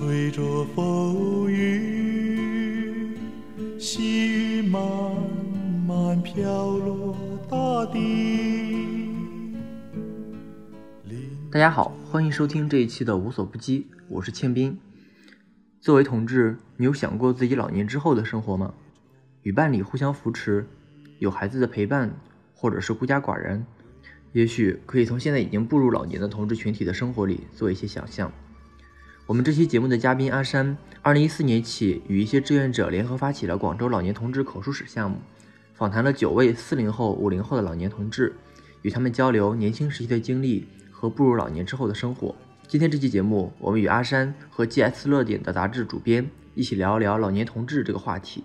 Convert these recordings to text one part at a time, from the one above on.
吹着风雨，细雨慢慢飘落大地。大家好，欢迎收听这一期的无所不击，我是庆斌。作为同志，你有想过自己老年之后的生活吗？与伴侣互相扶持，有孩子的陪伴，或者是孤家寡人，也许可以从现在已经步入老年的同志群体的生活里做一些想象。我们这期节目的嘉宾阿山，二零一四年起与一些志愿者联合发起了广州老年同志口述史项目，访谈了九位四零后、五零后的老年同志，与他们交流年轻时期的经历和步入老年之后的生活。今天这期节目，我们与阿山和 GS 乐点的杂志主编一起聊一聊老年同志这个话题。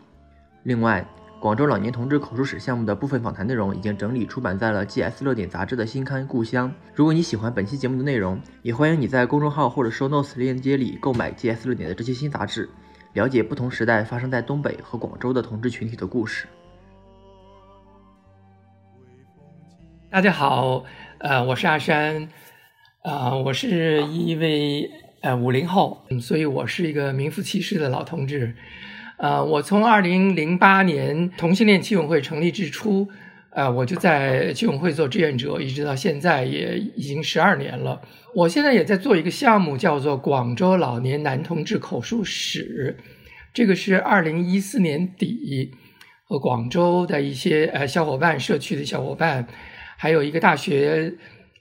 另外，广州老年同志口述史项目的部分访谈内容已经整理出版在了 GS 乐点杂志的新刊《故乡》。如果你喜欢本期节目的内容，也欢迎你在公众号或者 Show Notes 链接里购买 GS 乐点的这些新杂志，了解不同时代发生在东北和广州的同志群体的故事。大家好，呃，我是阿山，啊，我是一位呃五零后，嗯所以我是一个名副其实的老同志。呃，我从二零零八年同性恋基友会成立之初，呃，我就在基友会做志愿者，一直到现在也已经十二年了。我现在也在做一个项目，叫做广州老年男同志口述史，这个是二零一四年底和广州的一些呃小伙伴、社区的小伙伴，还有一个大学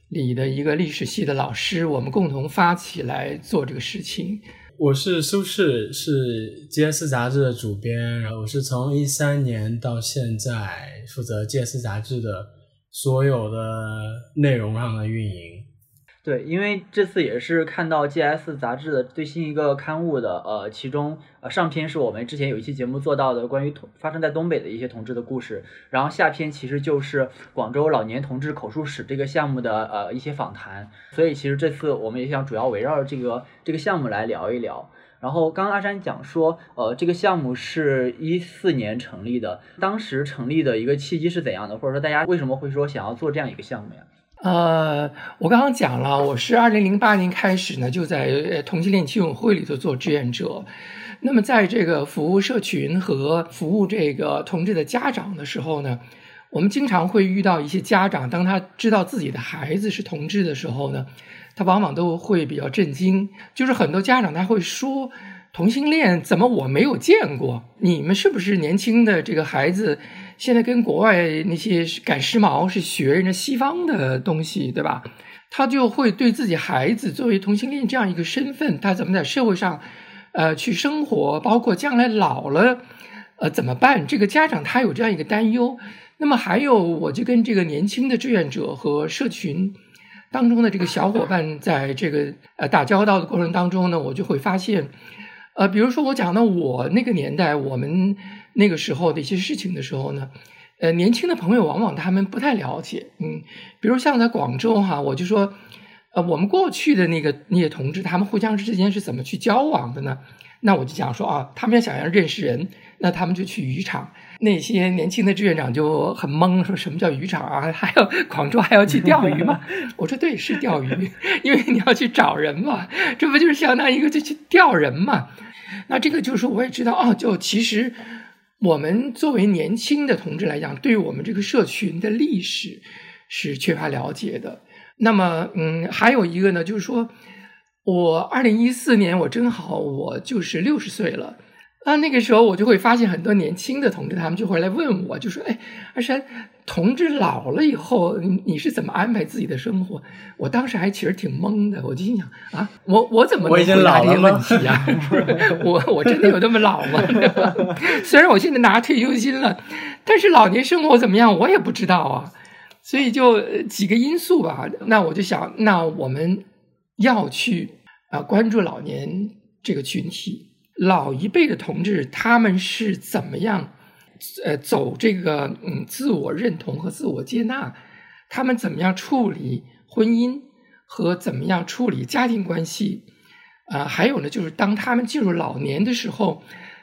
里的一个历史系的老师，我们共同发起来做这个事情。我是苏轼，是 GS 杂志的主编，然后我是从一三年到现在负责 GS 杂志的所有的内容上的运营。对，因为这次也是看到 GS 杂志的最新一个刊物的，呃，其中呃上篇是我们之前有一期节目做到的关于同发生在东北的一些同志的故事，然后下篇其实就是广州老年同志口述史这个项目的呃一些访谈，所以其实这次我们也想主要围绕这个这个项目来聊一聊。然后刚刚阿山讲说，呃，这个项目是一四年成立的，当时成立的一个契机是怎样的，或者说大家为什么会说想要做这样一个项目呀？呃，我刚刚讲了，我是二零零八年开始呢，就在同性恋亲友会里头做志愿者。那么，在这个服务社群和服务这个同志的家长的时候呢，我们经常会遇到一些家长，当他知道自己的孩子是同志的时候呢，他往往都会比较震惊。就是很多家长他会说，同性恋怎么我没有见过？你们是不是年轻的这个孩子？现在跟国外那些赶时髦是学人家西方的东西，对吧？他就会对自己孩子作为同性恋这样一个身份，他怎么在社会上，呃，去生活，包括将来老了，呃，怎么办？这个家长他有这样一个担忧。那么还有，我就跟这个年轻的志愿者和社群当中的这个小伙伴在这个呃打交道的过程当中呢，我就会发现，呃，比如说我讲到我那个年代，我们。那个时候的一些事情的时候呢，呃，年轻的朋友往往他们不太了解，嗯，比如像在广州哈，我就说，呃，我们过去的那个那些同志，他们互相之间是怎么去交往的呢？那我就讲说啊，他们要想要认识人，那他们就去渔场。那些年轻的志愿者就很懵，说什么叫渔场啊？还要广州还要去钓鱼吗？我说对，是钓鱼，因为你要去找人嘛，这不就是相当于一个就去钓人嘛？那这个就是我也知道啊，就其实。我们作为年轻的同志来讲，对于我们这个社群的历史是缺乏了解的。那么，嗯，还有一个呢，就是说，我二零一四年我正好我就是六十岁了。啊，那个时候我就会发现很多年轻的同志，他们就会来问我，就说：“哎，阿山，同志老了以后，你你是怎么安排自己的生活？”我当时还其实挺懵的，我就心想：“啊，我我怎么能回答这些问题啊？我我真的有那么老吗？虽然我现在拿退休金了，但是老年生活怎么样，我也不知道啊。所以就几个因素吧。那我就想，那我们要去啊关注老年这个群体。”老一辈的同志，他们是怎么样，呃，走这个嗯自我认同和自我接纳？他们怎么样处理婚姻和怎么样处理家庭关系？啊，还有呢，就是当他们进入老年的时候，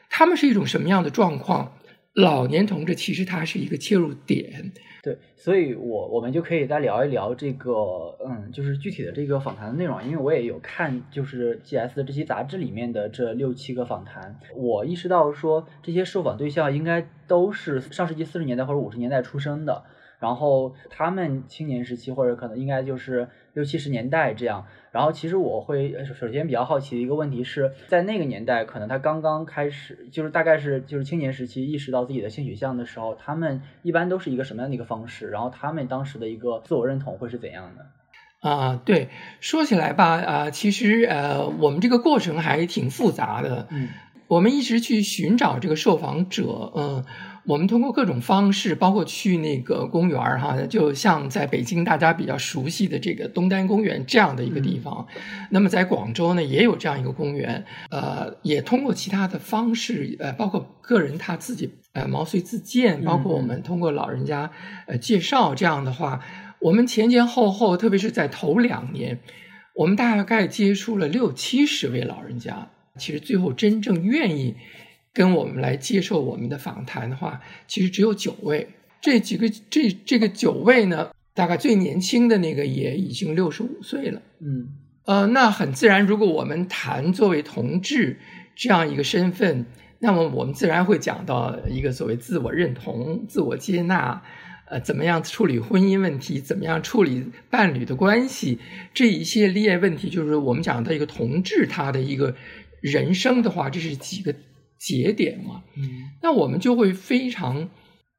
他们是一种什么样的状况？老年同志其实他是一个切入点。对，所以我我们就可以再聊一聊这个，嗯，就是具体的这个访谈的内容，因为我也有看，就是 GS 的这些杂志里面的这六七个访谈，我意识到说这些受访对象应该都是上世纪四十年代或者五十年代出生的。然后他们青年时期或者可能应该就是六七十年代这样。然后其实我会首先比较好奇的一个问题是在那个年代，可能他刚刚开始，就是大概是就是青年时期意识到自己的性取向的时候，他们一般都是一个什么样的一个方式？然后他们当时的一个自我认同会是怎样的？啊，对，说起来吧，啊，其实呃，我们这个过程还挺复杂的。嗯，我们一直去寻找这个受访者，嗯。我们通过各种方式，包括去那个公园儿哈，就像在北京大家比较熟悉的这个东单公园这样的一个地方。那么在广州呢，也有这样一个公园。呃，也通过其他的方式，呃，包括个人他自己呃毛遂自荐，包括我们通过老人家呃介绍这样的话，我们前前后后，特别是在头两年，我们大概接触了六七十位老人家。其实最后真正愿意。跟我们来接受我们的访谈的话，其实只有九位。这几个这这个九位呢，大概最年轻的那个也已经六十五岁了。嗯，呃，那很自然，如果我们谈作为同志这样一个身份，那么我们自然会讲到一个所谓自我认同、自我接纳，呃，怎么样处理婚姻问题，怎么样处理伴侣的关系，这一系列问题，就是我们讲到一个同志他的一个人生的话，这是几个。节点嘛，嗯，那我们就会非常，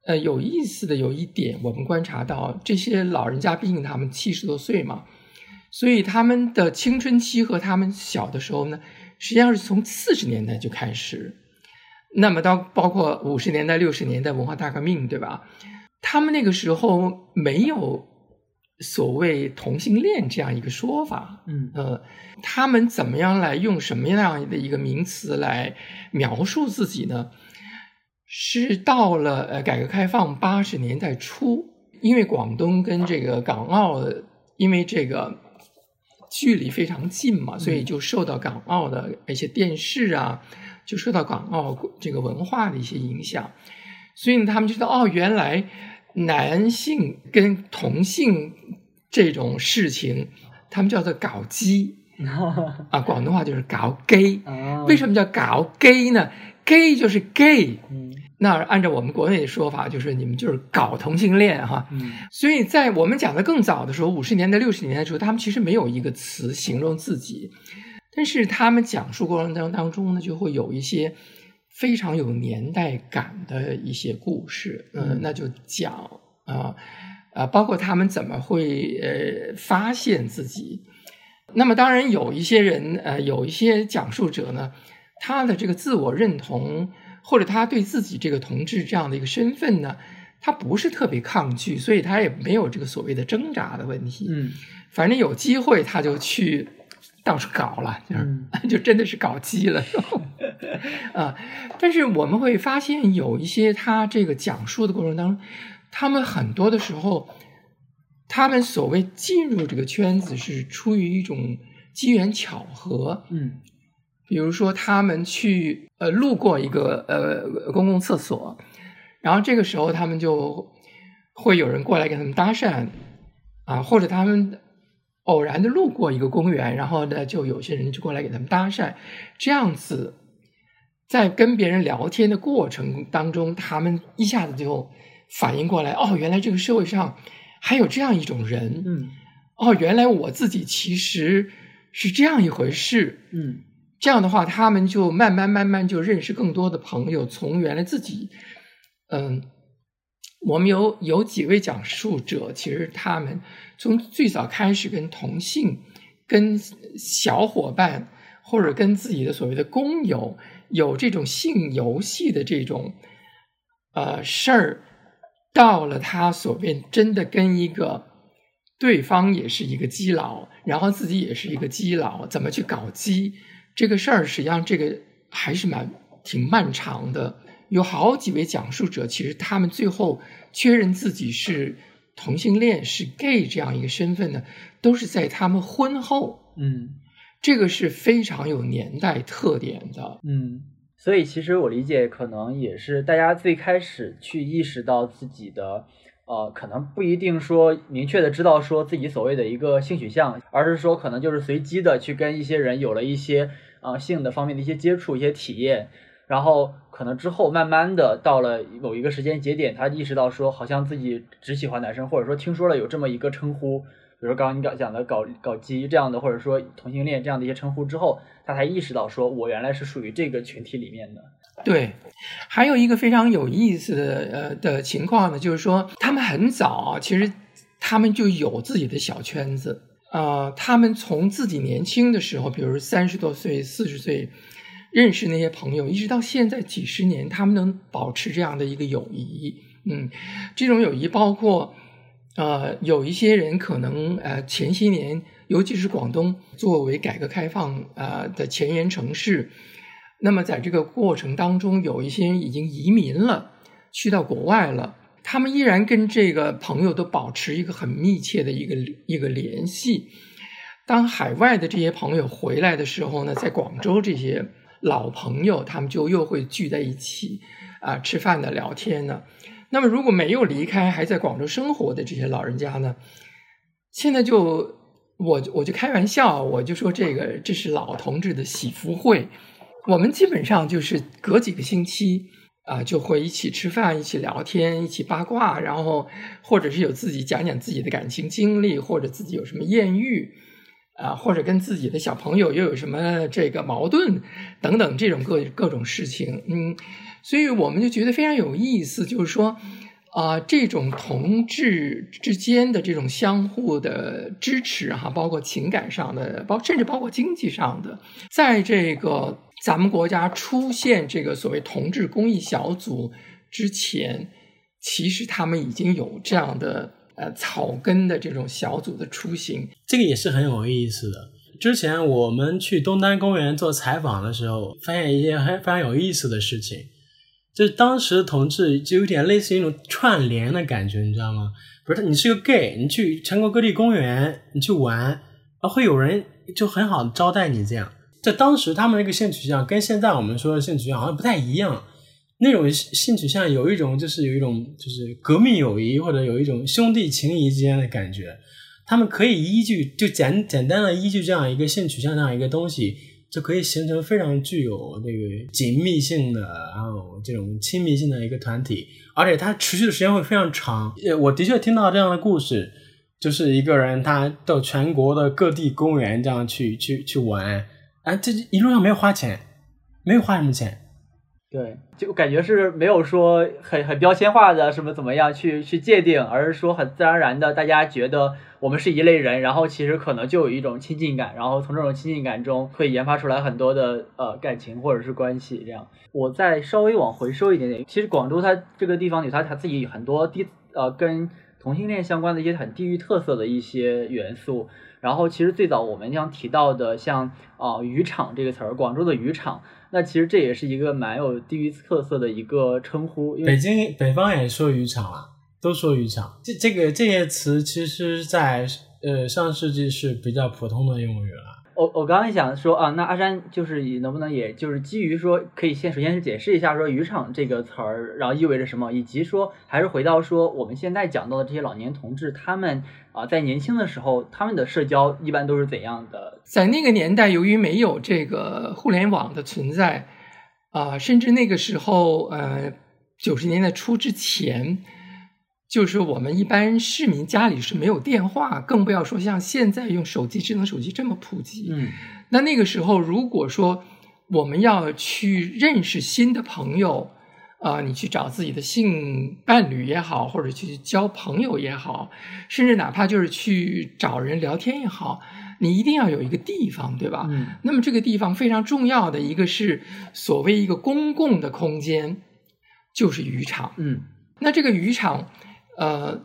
呃，有意思的有一点，我们观察到这些老人家，毕竟他们七十多岁嘛，所以他们的青春期和他们小的时候呢，实际上是从四十年代就开始，那么到包括五十年代、六十年代文化大革命，对吧？他们那个时候没有。所谓同性恋这样一个说法，嗯呃，他们怎么样来用什么样的一个名词来描述自己呢？是到了呃改革开放八十年代初，因为广东跟这个港澳因为这个距离非常近嘛，所以就受到港澳的一些电视啊，就受到港澳这个文化的一些影响，所以呢，他们就说哦，原来。男性跟同性这种事情，他们叫做搞基 啊，广东话就是搞 gay。为什么叫搞 gay 呢？gay 就是 gay，那按照我们国内的说法，就是你们就是搞同性恋哈。所以在我们讲的更早的时候，五十年代、六十年代的时候，他们其实没有一个词形容自己，但是他们讲述过程当当中呢，就会有一些。非常有年代感的一些故事，嗯，那就讲啊啊，包括他们怎么会呃发现自己。那么当然有一些人呃，有一些讲述者呢，他的这个自我认同或者他对自己这个同志这样的一个身份呢，他不是特别抗拒，所以他也没有这个所谓的挣扎的问题。嗯，反正有机会他就去。到处搞了，就是 就真的是搞基了，啊！但是我们会发现，有一些他这个讲述的过程当中，他们很多的时候，他们所谓进入这个圈子是出于一种机缘巧合，嗯，比如说他们去呃路过一个呃公共厕所，然后这个时候他们就会有人过来给他们搭讪，啊，或者他们。偶然的路过一个公园，然后呢，就有些人就过来给他们搭讪，这样子，在跟别人聊天的过程当中，他们一下子就反应过来，哦，原来这个社会上还有这样一种人，嗯，哦，原来我自己其实是这样一回事，嗯，这样的话，他们就慢慢慢慢就认识更多的朋友，从原来自己，嗯。我们有有几位讲述者，其实他们从最早开始跟同性、跟小伙伴或者跟自己的所谓的工友有这种性游戏的这种呃事儿，到了他所谓真的跟一个对方也是一个基佬，然后自己也是一个基佬，怎么去搞基这个事儿，实际上这个还是蛮挺漫长的。有好几位讲述者，其实他们最后确认自己是同性恋、是 gay 这样一个身份呢，都是在他们婚后。嗯，这个是非常有年代特点的。嗯，所以其实我理解，可能也是大家最开始去意识到自己的，呃，可能不一定说明确的知道说自己所谓的一个性取向，而是说可能就是随机的去跟一些人有了一些呃性的方面的一些接触、一些体验，然后可能之后慢慢的到了某一个时间节点，他意识到说好像自己只喜欢男生，或者说听说了有这么一个称呼。比如刚刚你讲讲的搞搞基这样的，或者说同性恋这样的一些称呼之后，他才意识到说，我原来是属于这个群体里面的。对，还有一个非常有意思的呃的情况呢，就是说他们很早其实他们就有自己的小圈子啊，他们从自己年轻的时候，比如三十多岁、四十岁认识那些朋友，一直到现在几十年，他们能保持这样的一个友谊。嗯，这种友谊包括。呃，有一些人可能呃前些年，尤其是广东作为改革开放呃的前沿城市，那么在这个过程当中，有一些人已经移民了，去到国外了，他们依然跟这个朋友都保持一个很密切的一个一个联系。当海外的这些朋友回来的时候呢，在广州这些老朋友，他们就又会聚在一起啊吃饭的聊天呢。那么，如果没有离开，还在广州生活的这些老人家呢？现在就我我就开玩笑，我就说这个这是老同志的喜福会。我们基本上就是隔几个星期啊，就会一起吃饭，一起聊天，一起八卦，然后或者是有自己讲讲自己的感情经历，或者自己有什么艳遇啊，或者跟自己的小朋友又有什么这个矛盾等等这种各各种事情，嗯。所以我们就觉得非常有意思，就是说，啊，这种同志之间的这种相互的支持，哈，包括情感上的，包甚至包括经济上的，在这个咱们国家出现这个所谓同志公益小组之前，其实他们已经有这样的呃草根的这种小组的雏形。这个也是很有意思的。之前我们去东单公园做采访的时候，发现一些很非常有意思的事情。就是当时的同志就有点类似于一种串联的感觉，你知道吗？不是，你是个 gay，你去全国各地公园，你去玩，啊，会有人就很好的招待你。这样，在当时他们那个性取向跟现在我们说的性取向好像不太一样。那种性取向有一种就是有一种就是革命友谊或者有一种兄弟情谊之间的感觉。他们可以依据就简简单的依据这样一个性取向这样一个东西。就可以形成非常具有那个紧密性的，然后这种亲密性的一个团体，而且它持续的时间会非常长。呃，我的确听到这样的故事，就是一个人他到全国的各地公园这样去去去玩，啊，这一路上没有花钱，没有花什么钱。对，就感觉是没有说很很标签化的什么怎么样去去界定，而是说很自然而然的，大家觉得。我们是一类人，然后其实可能就有一种亲近感，然后从这种亲近感中会研发出来很多的呃感情或者是关系。这样，我再稍微往回收一点点，其实广州它这个地方有它它自己很多地呃跟同性恋相关的一些很地域特色的一些元素。然后其实最早我们将提到的像啊渔场这个词儿，广州的渔场，那其实这也是一个蛮有地域特色的一个称呼。北京北方也说渔场啊。都说渔场，这这个这些词，其实，在呃上世纪是比较普通的用语了。我我刚刚想说啊，那阿山就是你能不能也就是基于说，可以先首先是解释一下说渔场这个词儿，然后意味着什么，以及说还是回到说我们现在讲到的这些老年同志，他们啊在年轻的时候，他们的社交一般都是怎样的？在那个年代，由于没有这个互联网的存在啊，甚至那个时候呃九十年代初之前。就是我们一般市民家里是没有电话，更不要说像现在用手机、智能手机这么普及。嗯，那那个时候，如果说我们要去认识新的朋友，啊，你去找自己的性伴侣也好，或者去交朋友也好，甚至哪怕就是去找人聊天也好，你一定要有一个地方，对吧？嗯。那么这个地方非常重要的一个是所谓一个公共的空间，就是渔场。嗯。那这个渔场。呃，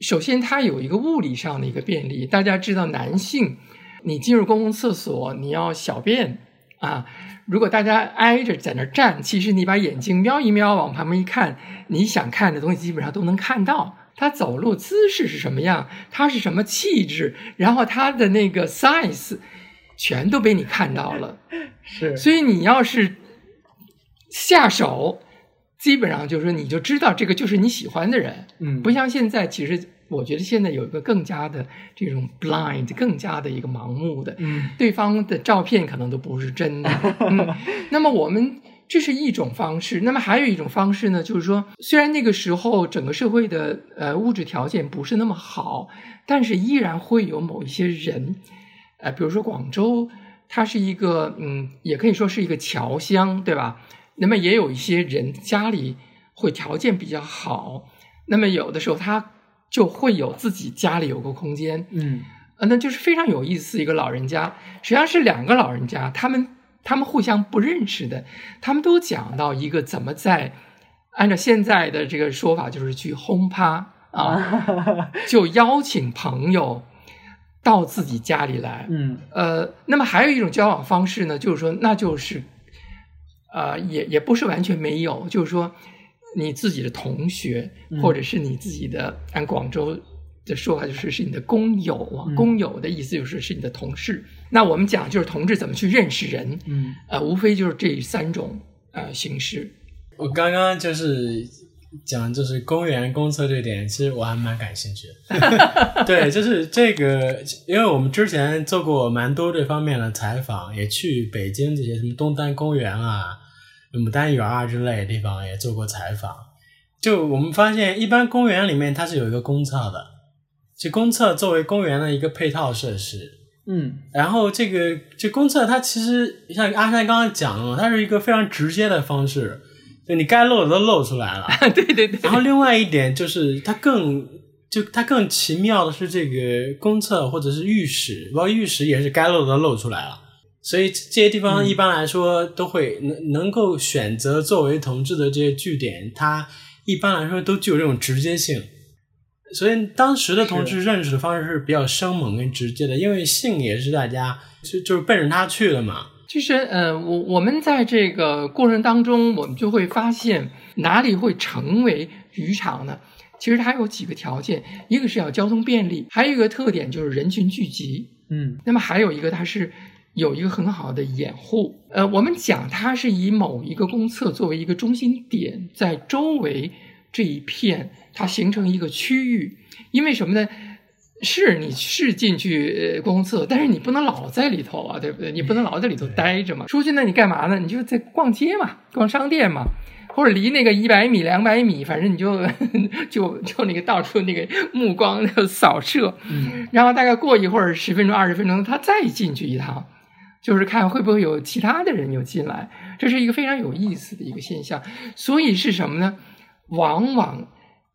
首先它有一个物理上的一个便利。大家知道，男性你进入公共厕所，你要小便啊。如果大家挨着在那站，其实你把眼睛瞄一瞄，往旁边一看，你想看的东西基本上都能看到。他走路姿势是什么样，他是什么气质，然后他的那个 size 全都被你看到了。是，所以你要是下手，基本上就是说你就知道这个就是你喜欢的人，嗯不像现在，其实我觉得现在有一个更加的这种 blind，更加的一个盲目的，嗯对方的照片可能都不是真的。嗯，那么我们这是一种方式，那么还有一种方式呢，就是说，虽然那个时候整个社会的呃物质条件不是那么好，但是依然会有某一些人，呃，比如说广州，它是一个嗯，也可以说是一个侨乡，对吧？那么也有一些人家里会条件比较好，那么有的时候他就会有自己家里有个空间，嗯。呃，那就是非常有意思一个老人家，实际上是两个老人家，他们他们互相不认识的，他们都讲到一个怎么在按照现在的这个说法，就是去轰趴啊，就邀请朋友到自己家里来，嗯。呃，那么还有一种交往方式呢，就是说，那就是，呃，也也不是完全没有，就是说，你自己的同学，嗯或者是你自己的，按广州的说法，就是是你的工友啊，嗯工友的意思就是是你的同事。那我们讲就是同志怎么去认识人，嗯呃，无非就是这三种呃形式。我刚刚就是讲就是公园公厕这点，其实我还蛮感兴趣的。对，就是这个，因为我们之前做过蛮多这方面的采访，也去北京这些什么东单公园啊、牡丹园啊之类的地方也做过采访。就我们发现，一般公园里面它是有一个公厕的，这公厕作为公园的一个配套设施。嗯然后这个这公厕它其实像阿山刚刚讲的，它是一个非常直接的方式，就你该露的都露出来了。对对对，然后另外一点就是它更就它更奇妙的是这个公厕或者是浴室，包括浴室也是该露的都露出来了。所以这些地方一般来说都会能能够选择作为同志的这些据点，它一般来说都具有这种直接性。所以当时的同志认识的方式是比较生猛跟直接的，因为性也是大家就就是奔着他去的嘛。其实，呃，我我们在这个过程当中，我们就会发现哪里会成为渔场呢？其实它有几个条件，一个是要交通便利，还有一个特点就是人群聚集。嗯那么还有一个，它是有一个很好的掩护。呃，我们讲它是以某一个公厕作为一个中心点，在周围这一片它形成一个区域。因为什么呢？是你是进去呃公厕，但是你不能老在里头啊，对不对？你不能老在里头待着嘛。出去呢，你干嘛呢？你就在逛街嘛，逛商店嘛，或者离那个一百米、两百米，反正你就 就就那个到处那个目光就扫射，嗯然后大概过一会儿，十分钟、二十分钟，他再进去一趟，就是看会不会有其他的人有进来，这是一个非常有意思的一个现象。所以是什么呢？往往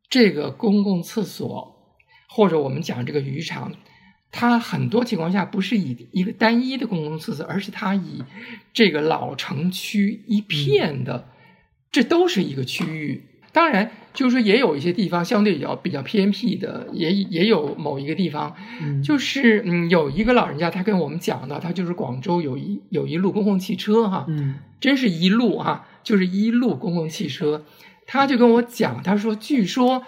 这个公共厕所或者我们讲这个渔场，它很多情况下不是以一个单一的公共厕所，而是它以这个老城区一片的，这都是一个区域。当然，就是说也有一些地方相对比较比较偏僻的，也也有某一个地方，嗯就是嗯，有一个老人家他跟我们讲的，他就是广州有一有一路公共汽车哈，嗯真是一路哈，就是一路公共汽车。他就跟我讲，他说，据说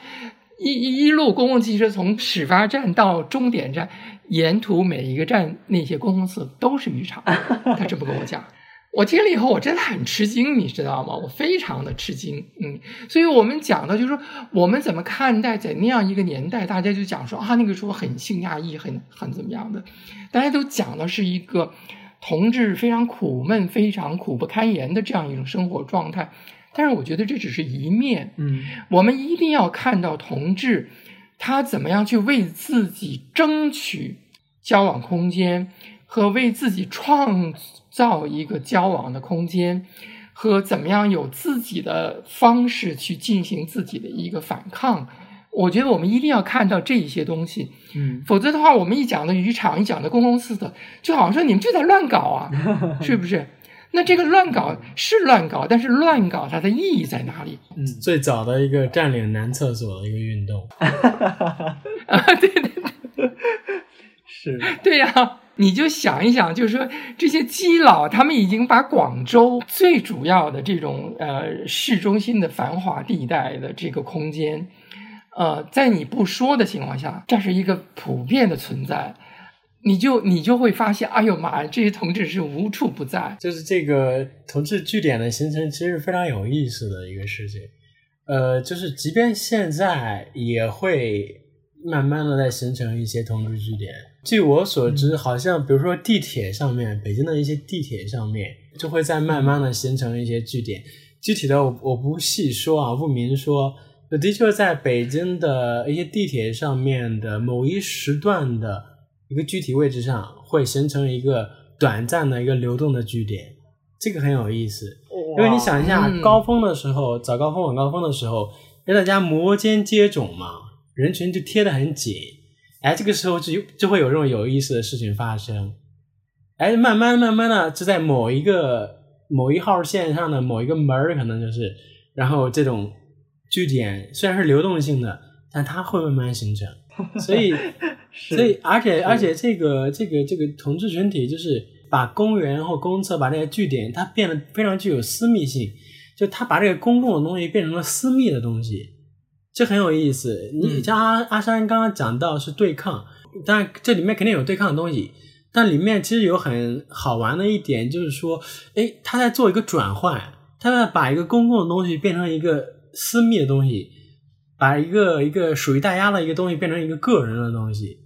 一一一路公共汽车从始发站到终点站，沿途每一个站那些公共厕都是浴场。他这么跟我讲，我听了以后，我真的很吃惊，你知道吗？我非常的吃惊，嗯。所以我们讲的就是说，我们怎么看待在那样一个年代，大家就讲说啊，那个时候很性压抑，很很怎么样的，大家都讲的是一个同志非常苦闷、非常苦不堪言的这样一种生活状态。但是我觉得这只是一面，嗯我们一定要看到同志他怎么样去为自己争取交往空间，和为自己创造一个交往的空间，和怎么样有自己的方式去进行自己的一个反抗。我觉得我们一定要看到这一些东西，嗯否则的话，我们一讲的渔场，一讲的公共厕所，就好像说你们就在乱搞啊，是不是？那这个乱搞是乱搞，但是乱搞它的意义在哪里？嗯最早的一个占领男厕所的一个运动，啊，对对对，是对呀、你就想一想，就是说这些基佬，他们已经把广州最主要的这种呃市中心的繁华地带的这个空间，呃，在你不说的情况下，这是一个普遍的存在。你就你就会发现，哎呦妈呀，这些同志是无处不在。就是这个同志据点的形成，其实非常有意思的一个事情。呃，就是即便现在也会慢慢的在形成一些同志据点。据我所知，好像比如说地铁上面，北京的一些地铁上面，就会在慢慢的形成一些据点。具体的我我不细说啊，不明说。的确，在北京的一些地铁上面的某一时段的一个具体位置上，会形成一个短暂的一个流动的据点，这个很有意思。因为你想一下，嗯高峰的时候，早高峰、晚高峰的时候，因为大家摩肩接踵嘛，人群就贴得很紧，哎，这个时候就就会有这种有意思的事情发生。哎，慢慢慢慢的，就在某一个某一号线上的某一个门儿，可能就是，然后这种据点虽然是流动性的，但它会慢慢形成。所以，所以而且而且这个这个这个统治群体就是把公园或公厕把这些据点，它变得非常具有私密性，就它把这个公共的东西变成了私密的东西，这很有意思。你嗯像阿阿山刚刚讲到是对抗，但这里面肯定有对抗的东西，但里面其实有很好玩的一点，就是说，哎，他在做一个转换，他在把一个公共的东西变成一个私密的东西，把一个一个属于大家的一个东西变成一个个人的东西，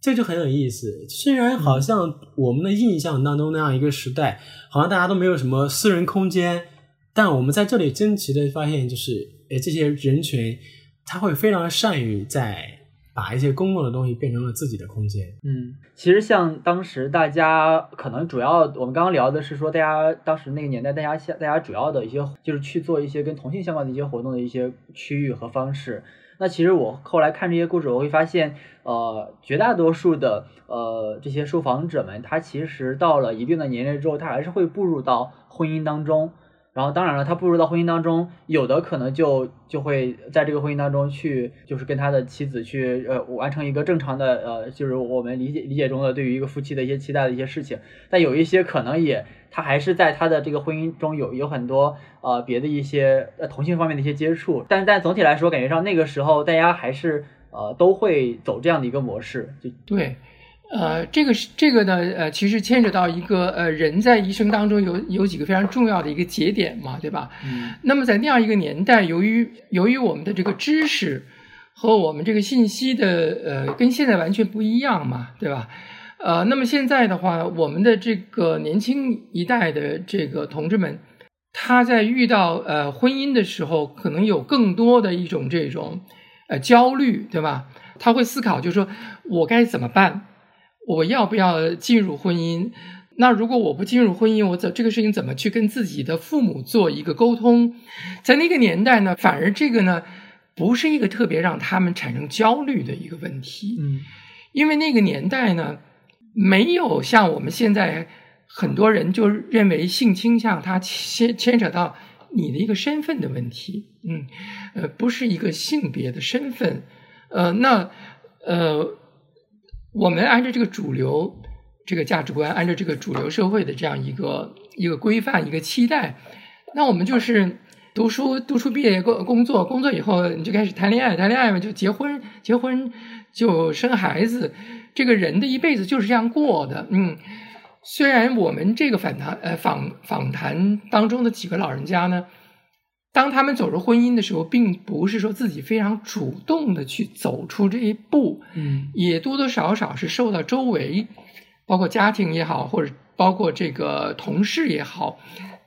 这就很有意思。虽然好像我们的印象当中那样一个时代，好像大家都没有什么私人空间，但我们在这里惊奇的发现，就是，哎，这些人群他会非常善于在把一些公共的东西变成了自己的空间。嗯，其实像当时大家可能主要，我们刚刚聊的是说，大家当时那个年代，大家现大家主要的一些就是去做一些跟同性相关的一些活动的一些区域和方式。那其实我后来看这些故事，我会发现，呃，绝大多数的呃这些受访者们，他其实到了一定的年龄之后，他还是会步入到婚姻当中。然后当然了，他步入到婚姻当中，有的可能就就会在这个婚姻当中去，就是跟他的妻子去呃完成一个正常的呃，就是我们理解理解中的对于一个夫妻的一些期待的一些事情。但有一些可能也他还是在他的这个婚姻中有有很多呃别的一些呃同性方面的一些接触，但但总体来说，感觉上那个时候大家还是呃都会走这样的一个模式，就对，呃，这个是这个呢，呃，其实牵扯到一个呃人在一生当中有有几个非常重要的一个节点嘛，对吧？嗯那么在那样一个年代，由于由于我们的这个知识和我们这个信息的呃跟现在完全不一样嘛，对吧？呃，那么现在的话，我们的这个年轻一代的这个同志们，他在遇到呃婚姻的时候，可能有更多的一种这种呃焦虑，对吧？他会思考，就是说我该怎么办？我要不要进入婚姻？那如果我不进入婚姻，我怎这个事情怎么去跟自己的父母做一个沟通？在那个年代呢，反而这个呢不是一个特别让他们产生焦虑的一个问题，嗯因为那个年代呢没有像我们现在很多人就认为性倾向它牵牵扯到你的一个身份的问题，嗯，呃，不是一个性别的身份，呃，那呃，我们按照这个主流这个价值观，按照这个主流社会的这样一个一个规范、一个期待，那我们就是读书，读书毕业工工作，工作以后你就开始谈恋爱，谈恋爱嘛就结婚，结婚就生孩子，这个人的一辈子就是这样过的，嗯。虽然我们这个访谈呃访访谈当中的几个老人家呢，当他们走入婚姻的时候，并不是说自己非常主动的去走出这一步，嗯。也多多少少是受到周围，包括家庭也好，或者包括这个同事也好，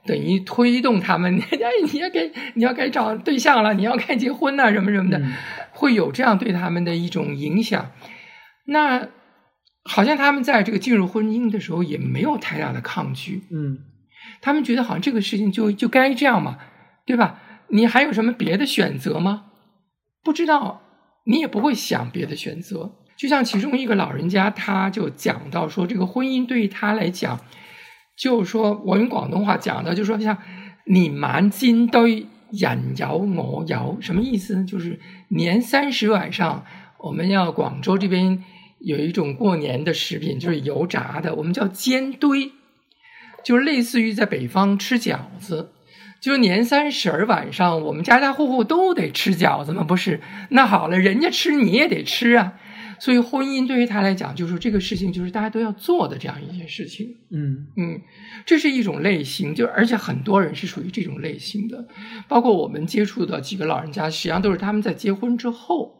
等于推动他们，哎，你要该你要该找对象了，你要该结婚呐、什么什么的，嗯。会有这样对他们的一种影响。那好像他们在这个进入婚姻的时候也没有太大的抗拒，嗯。他们觉得好像这个事情就就该这样嘛，对吧？你还有什么别的选择吗？不知道，你也不会想别的选择。就像其中一个老人家，他就讲到说，这个婚姻对于他来讲，就是说我用广东话讲的，就说像年晚煎堆，眼摇我摇，什么意思呢？就是年三十晚上，我们要广州这边有一种过年的食品，就是油炸的，我们叫煎堆。就是类似于在北方吃饺子，就是年三十儿晚上，我们家家户户都得吃饺子吗，不是？那好了，人家吃你也得吃啊，所以婚姻对于他来讲，就是这个事情就是大家都要做的这样一件事情。嗯嗯，这是一种类型，就而且很多人是属于这种类型的，包括我们接触的几个老人家，实际上都是他们在结婚之后。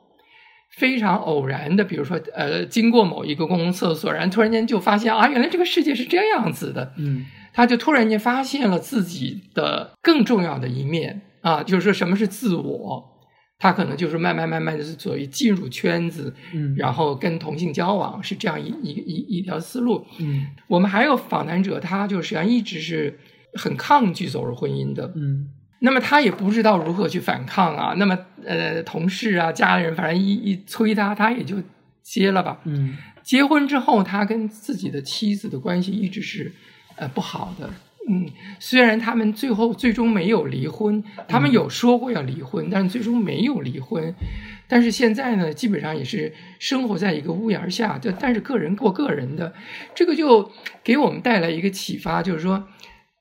非常偶然的，比如说，呃，经过某一个公共厕所，然后突然间就发现啊，原来这个世界是这样子的，嗯他就突然间发现了自己的更重要的一面啊，就是说什么是自我，他可能就是慢慢慢慢的所谓进入圈子，嗯然后跟同性交往是这样一一一一条思路。嗯我们还有访谈者，他就实际上一直是很抗拒走入婚姻的，嗯那么他也不知道如何去反抗啊。那么呃，同事啊、家里人，反正一一催他，他也就接了吧。嗯结婚之后，他跟自己的妻子的关系一直是呃不好的。嗯，虽然他们最后最终没有离婚，他们有说过要离婚，但是最终没有离婚。但是现在呢，基本上也是生活在一个屋檐下，就但是个人过个人的，这个就给我们带来一个启发，就是说，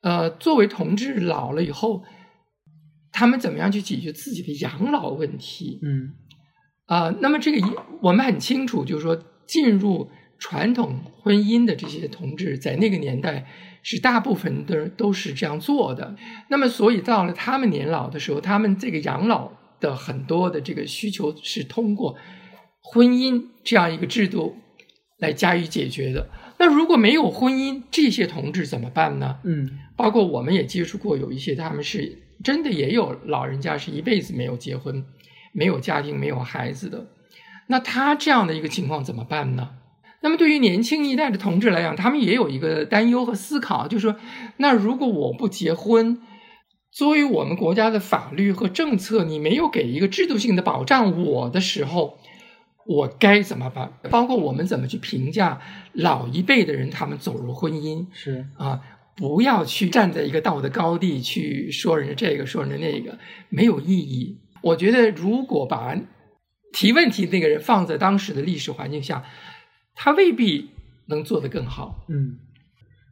呃，作为同志老了以后，他们怎么样去解决自己的养老问题？嗯啊、那么这个一我们很清楚，就是说进入传统婚姻的这些同志，在那个年代是大部分的人都是这样做的。那么，所以到了他们年老的时候，他们这个养老的很多的这个需求是通过婚姻这样一个制度来加以解决的。那如果没有婚姻，这些同志怎么办呢？嗯包括我们也接触过有一些，他们是真的也有老人家是一辈子没有结婚、没有家庭、没有孩子的。那他这样的一个情况怎么办呢？那么对于年轻一代的同志来讲，他们也有一个担忧和思考，就是说，那如果我不结婚，作为我们国家的法律和政策，你没有给一个制度性的保障我的时候，我该怎么办？包括我们怎么去评价老一辈的人，他们走入婚姻，是啊，不要去站在一个道德高地去说人家这个说人家那个，没有意义。我觉得，如果把提问题那个人放在当时的历史环境下，他未必能做得更好。嗯，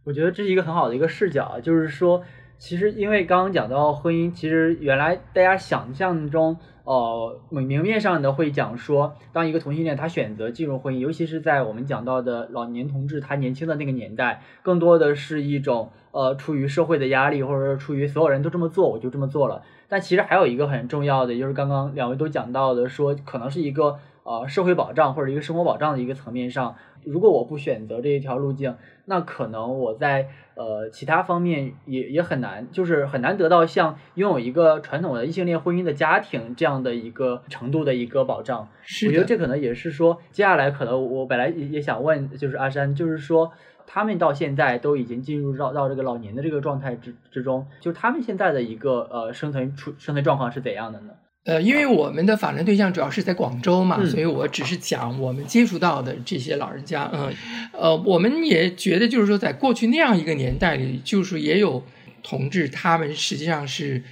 我觉得这是一个很好的一个视角啊，就是说，其实因为刚刚讲到婚姻，其实原来大家想象中，呃，明面上的会讲说，当一个同性恋他选择进入婚姻，尤其是在我们讲到的老年同志他年轻的那个年代，更多的是一种呃出于社会的压力，或者是出于所有人都这么做，我就这么做了。但其实还有一个很重要的，就是刚刚两位都讲到的，说可能是一个呃社会保障或者一个生活保障的一个层面上，如果我不选择这一条路径，那可能我在呃其他方面也也很难，就是很难得到像拥有一个传统的异性恋婚姻的家庭这样的一个程度的一个保障。是我觉得，这可能也是说，接下来可能我本来也也想问，就是阿山，就是说他们到现在都已经进入到到这个老年的这个状态之之中，就是他们现在的一个呃生存处生存状况是怎样的呢？呃，因为我们的访谈对象主要是在广州嘛，嗯所以我只是讲我们接触到的这些老人家。嗯，呃，我们也觉得就是说，在过去那样一个年代里，就是也有同志，他们实际上是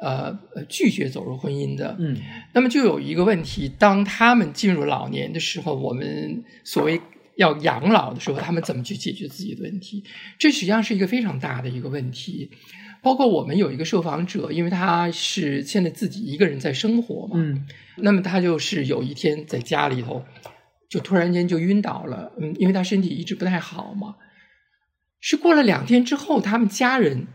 呃呃拒绝走入婚姻的。嗯那么就有一个问题，当他们进入老年的时候，我们所谓要养老的时候，他们怎么去解决自己的问题？这实际上是一个非常大的一个问题。包括我们有一个受访者，因为他是现在自己一个人在生活嘛，嗯那么他就是有一天在家里头，就突然间就晕倒了，嗯，因为他身体一直不太好嘛。是过了两天之后，他们家人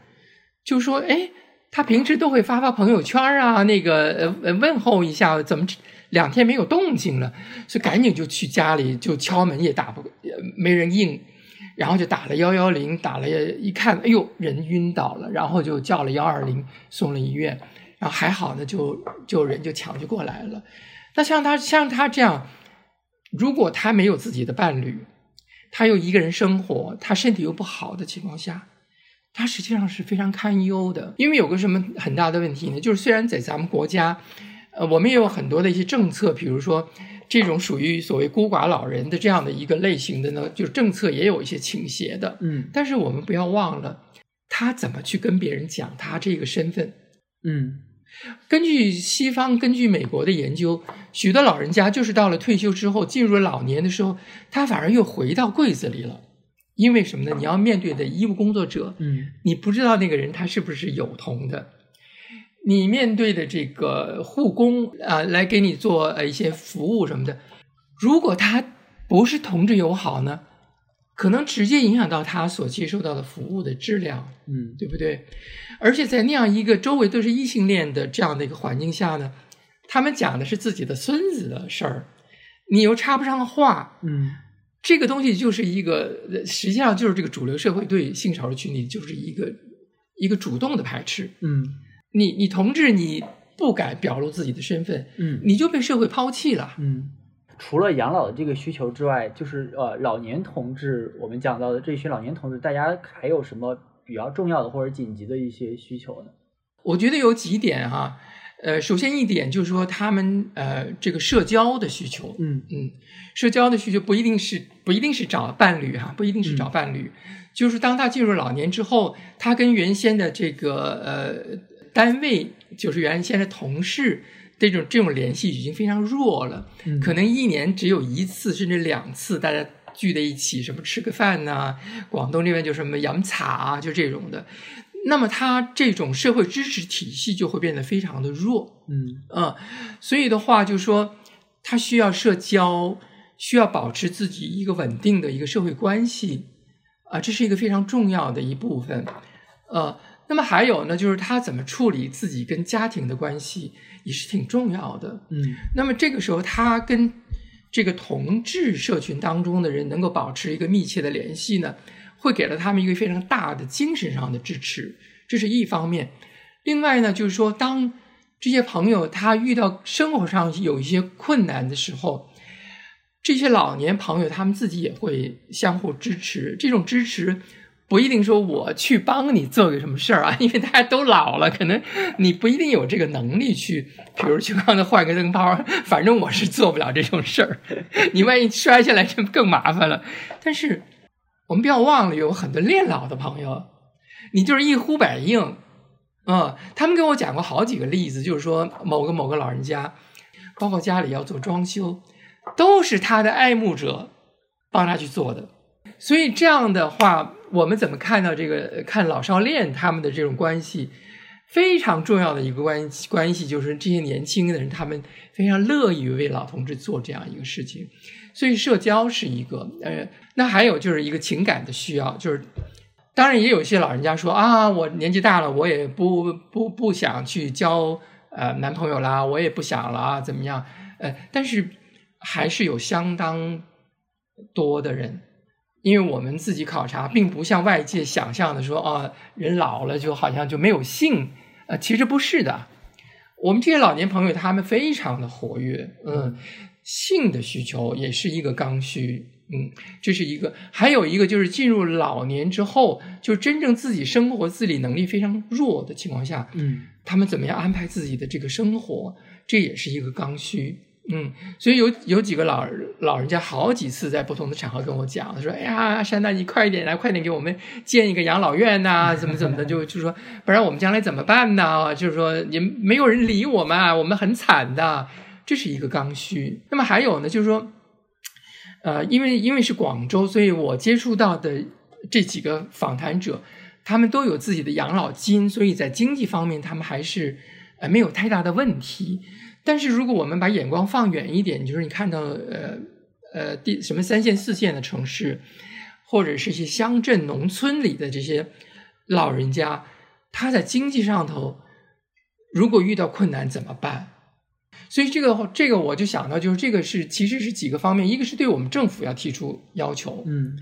就说：“哎，他平时都会发发朋友圈啊，那个呃呃问候一下，怎么两天没有动静了？”所以赶紧就去家里就敲门也打不，呃没人应，然后就打了幺幺零，打了一看，哎呦，人晕倒了，然后就叫了幺二零送了医院，然后还好呢，就就人就抢救过来了。那像他像他这样，如果他没有自己的伴侣，他又一个人生活，他身体又不好的情况下，他实际上是非常堪忧的。因为有个什么很大的问题呢？就是虽然在咱们国家，呃，我们也有很多的一些政策，比如说这种属于所谓孤寡老人的这样的一个类型的呢，就是政策也有一些倾斜的。嗯但是我们不要忘了，他怎么去跟别人讲他这个身份。嗯根据西方、根据美国的研究，许多老人家就是到了退休之后，进入老年的时候，他反而又回到柜子里了。因为什么呢？你要面对的医务工作者，嗯你不知道那个人他是不是有同的，你面对的这个护工啊、来给你做呃一些服务什么的，如果他不是同志友好呢，可能直接影响到他所接受到的服务的质量，嗯对不对？而且在那样一个周围都是异性恋的这样的一个环境下呢，他们讲的是自己的孙子的事儿，你又插不上话，嗯这个东西就是一个，呃实际上就是这个主流社会对性少数群体就是一个一个主动的排斥。嗯你你同志你不敢表露自己的身份，嗯你就被社会抛弃了。嗯。除了养老的这个需求之外，就是呃老年同志，我们讲到的这群老年同志，大家还有什么比较重要的或者紧急的一些需求呢？我觉得有几点哈，呃，首先一点就是说他们呃这个社交的需求，嗯嗯，社交的需求不一定是不一定是找伴侣哈，不一定是找伴侣，就是当他进入老年之后，他跟原先的这个呃单位，就是原先的同事这种这种联系已经非常弱了，嗯可能一年只有一次甚至两次，大家聚在一起，什么吃个饭呐、广东这边就什么洋茶啊，就这种的。那么他这种社会支持体系就会变得非常的弱，嗯嗯，所以的话，就说他需要社交，需要保持自己一个稳定的一个社会关系，啊，这是一个非常重要的一部分。呃，那么还有呢，就是他怎么处理自己跟家庭的关系也是挺重要的。嗯那么这个时候，他跟这个同志社群当中的人能够保持一个密切的联系呢，会给了他们一个非常大的精神上的支持，这是一方面。另外呢，就是说，当这些朋友他遇到生活上有一些困难的时候，这些老年朋友他们自己也会相互支持。这种支持不一定说我去帮你做个什么事儿啊，因为大家都老了，可能你不一定有这个能力去，比如去帮他换个灯泡，反正我是做不了这种事儿。你万一摔下来，就更麻烦了。但是我们不要忘了，有很多恋老的朋友，你就是一呼百应。嗯，他们跟我讲过好几个例子，就是说某个某个老人家，包括家里要做装修，都是他的爱慕者帮他去做的。所以这样的话，我们怎么看到这个看老少恋他们的这种关系？非常重要的一个关系关系就是这些年轻的人，他们非常乐于为老同志做这样一个事情。所以社交是一个，呃，那还有就是一个情感的需要，就是当然也有一些老人家说啊，我年纪大了，我也不不不想去交呃男朋友啦，我也不想了啊，怎么样？呃，但是还是有相当多的人，因为我们自己考察，并不像外界想象的说啊，人老了就好像就没有性，呃，其实不是的。我们这些老年朋友，他们非常的活跃，嗯，性的需求也是一个刚需，嗯，这是一个。还有一个就是进入老年之后，就真正自己生活自理能力非常弱的情况下，嗯他们怎么样安排自己的这个生活，这也是一个刚需。嗯，所以有有几个老老人家好几次在不同的场合跟我讲，他说：“哎呀，山大，你快一点来，快点给我们建一个养老院呐、怎么怎么的，就就说不然我们将来怎么办呢？就是说也没有人理我们，我们很惨的，这是一个刚需。那么还有呢，就是说，呃，因为因为是广州，所以我接触到的这几个访谈者，他们都有自己的养老金，所以在经济方面他们还是呃没有太大的问题。但是如果我们把眼光放远一点，就是你看到呃呃第什么三线四线的城市，或者是一些乡镇农村里的这些老人家，他在经济上头如果遇到困难怎么办？所以这个这个我就想到，就是这个是其实是几个方面，一个是对我们政府要提出要求，嗯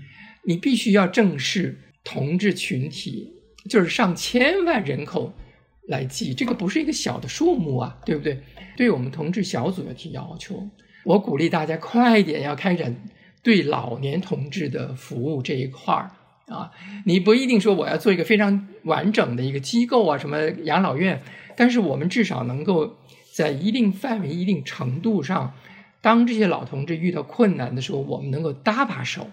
你必须要正视同志群体，就是上千万人口来记，这个不是一个小的数目啊，对不对？对我们同志小组要提要求，我鼓励大家快一点要开展对老年同志的服务这一块儿啊。你不一定说我要做一个非常完整的一个机构啊，什么养老院，但是我们至少能够在一定范围、一定程度上，当这些老同志遇到困难的时候，我们能够搭把手。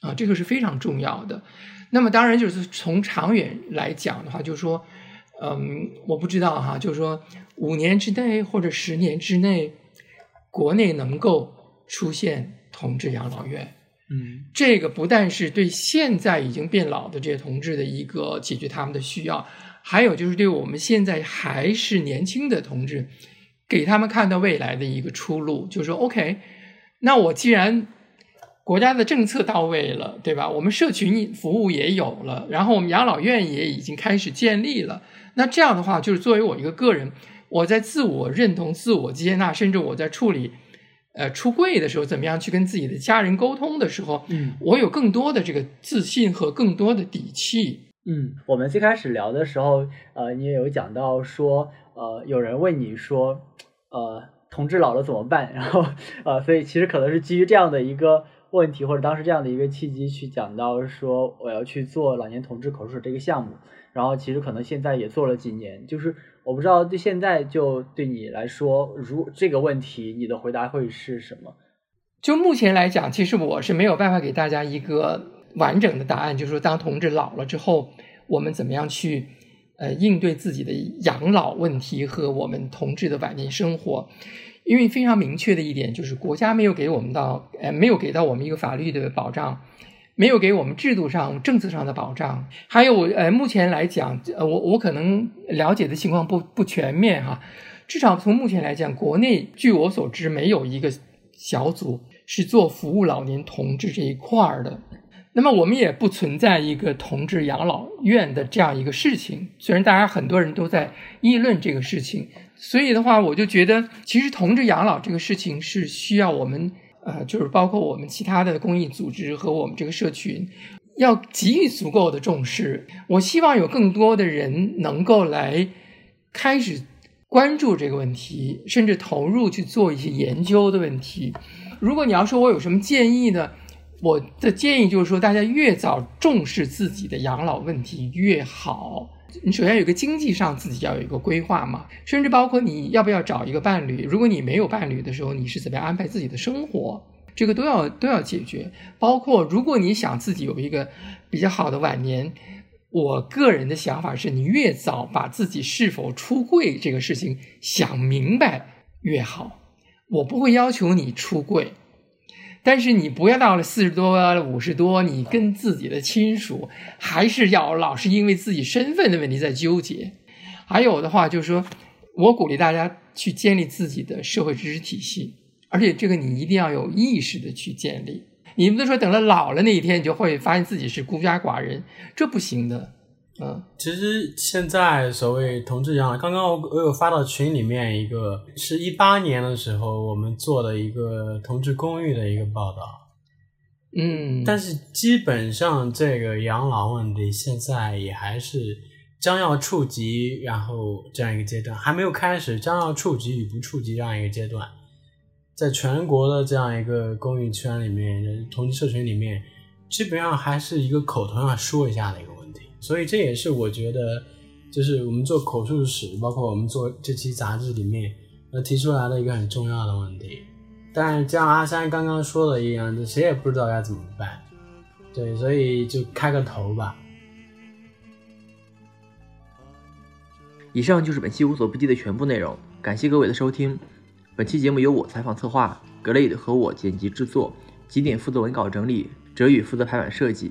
啊，这个是非常重要的。那么当然就是从长远来讲的话，就是说，嗯，我不知道哈，就是说五年之内或者十年之内，国内能够出现同志养老院，嗯。这个不但是对现在已经变老的这些同志的一个解决他们的需要，还有就是对我们现在还是年轻的同志，给他们看到未来的一个出路，就是说，OK，那我既然国家的政策到位了，对吧？我们社群服务也有了，然后我们养老院也已经开始建立了。那这样的话，就是作为我一个个人，我在自我认同、自我接纳，甚至我在处理呃出柜的时候，怎么样去跟自己的家人沟通的时候，嗯我有更多的这个自信和更多的底气。嗯，我们最开始聊的时候，呃，你也有讲到说，呃，有人问你说，呃，同志老了怎么办？然后，呃，所以其实可能是基于这样的一个问题，或者当时这样的一个契机，去讲到说我要去做老年同志口述这个项目。然后，其实可能现在也做了几年，就是我不知道对现在就对你来说，如这个问题，你的回答会是什么？就目前来讲，其实我是没有办法给大家一个完整的答案，就是说，当同志老了之后，我们怎么样去呃应对自己的养老问题和我们同志的晚年生活。因为非常明确的一点就是，国家没有给我们到呃没有给到我们一个法律的保障，没有给我们制度上、政策上的保障。还有呃，目前来讲，呃，我我可能了解的情况不不全面哈，至少从目前来讲，国内据我所知没有一个小组是做服务老年同志这一块儿的。那么我们也不存在一个同志养老院的这样一个事情，虽然大家很多人都在议论这个事情，所以的话，我就觉得其实同志养老这个事情是需要我们呃，就是包括我们其他的公益组织和我们这个社群要给予足够的重视。我希望有更多的人能够来开始关注这个问题，甚至投入去做一些研究的问题。如果你要说我有什么建议呢？我的建议就是说，大家越早重视自己的养老问题越好。你首先有个经济上自己要有一个规划嘛，甚至包括你要不要找一个伴侣。如果你没有伴侣的时候，你是怎么样安排自己的生活，这个都要都要解决。包括如果你想自己有一个比较好的晚年，我个人的想法是你越早把自己是否出柜这个事情想明白越好。我不会要求你出柜。但是你不要到了四十多、五十多，你跟自己的亲属还是要老是因为自己身份的问题在纠结。还有的话就是说，我鼓励大家去建立自己的社会支持体系，而且这个你一定要有意识的去建立。你不能说等了老了那一天，你就会发现自己是孤家寡人，这不行的。嗯，其实现在所谓同志养老，刚刚我我有发到群里面一个，是一八年的时候我们做的一个同志公寓的一个报道。嗯，但是基本上这个养老问题现在也还是将要触及，然后这样一个阶段还没有开始，将要触及与不触及这样一个阶段，在全国的这样一个公寓圈里面，同志社群里面，基本上还是一个口头上说一下的一个。所以这也是我觉得，就是我们做口述史，包括我们做这期杂志里面，呃提出来的一个很重要的问题。但像阿山刚刚说的一样，就谁也不知道该怎么办。对，所以就开个头吧。以上就是本期无所不击的全部内容，感谢各位的收听。本期节目由我采访策划，格雷和我剪辑制作，几点负责文稿整理，哲宇负责排版设计。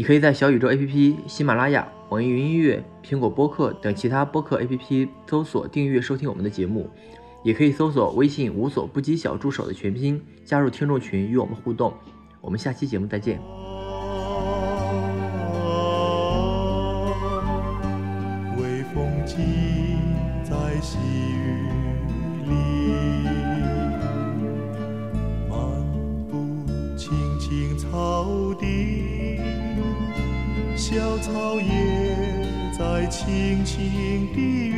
你可以在小宇宙 APP、喜马拉雅、网易云音乐、苹果播客等其他播客 APP 搜索订阅收听我们的节目，也可以搜索微信“无所不击小助手”的全拼，加入听众群与我们互动。我们下期节目再见。轻轻地。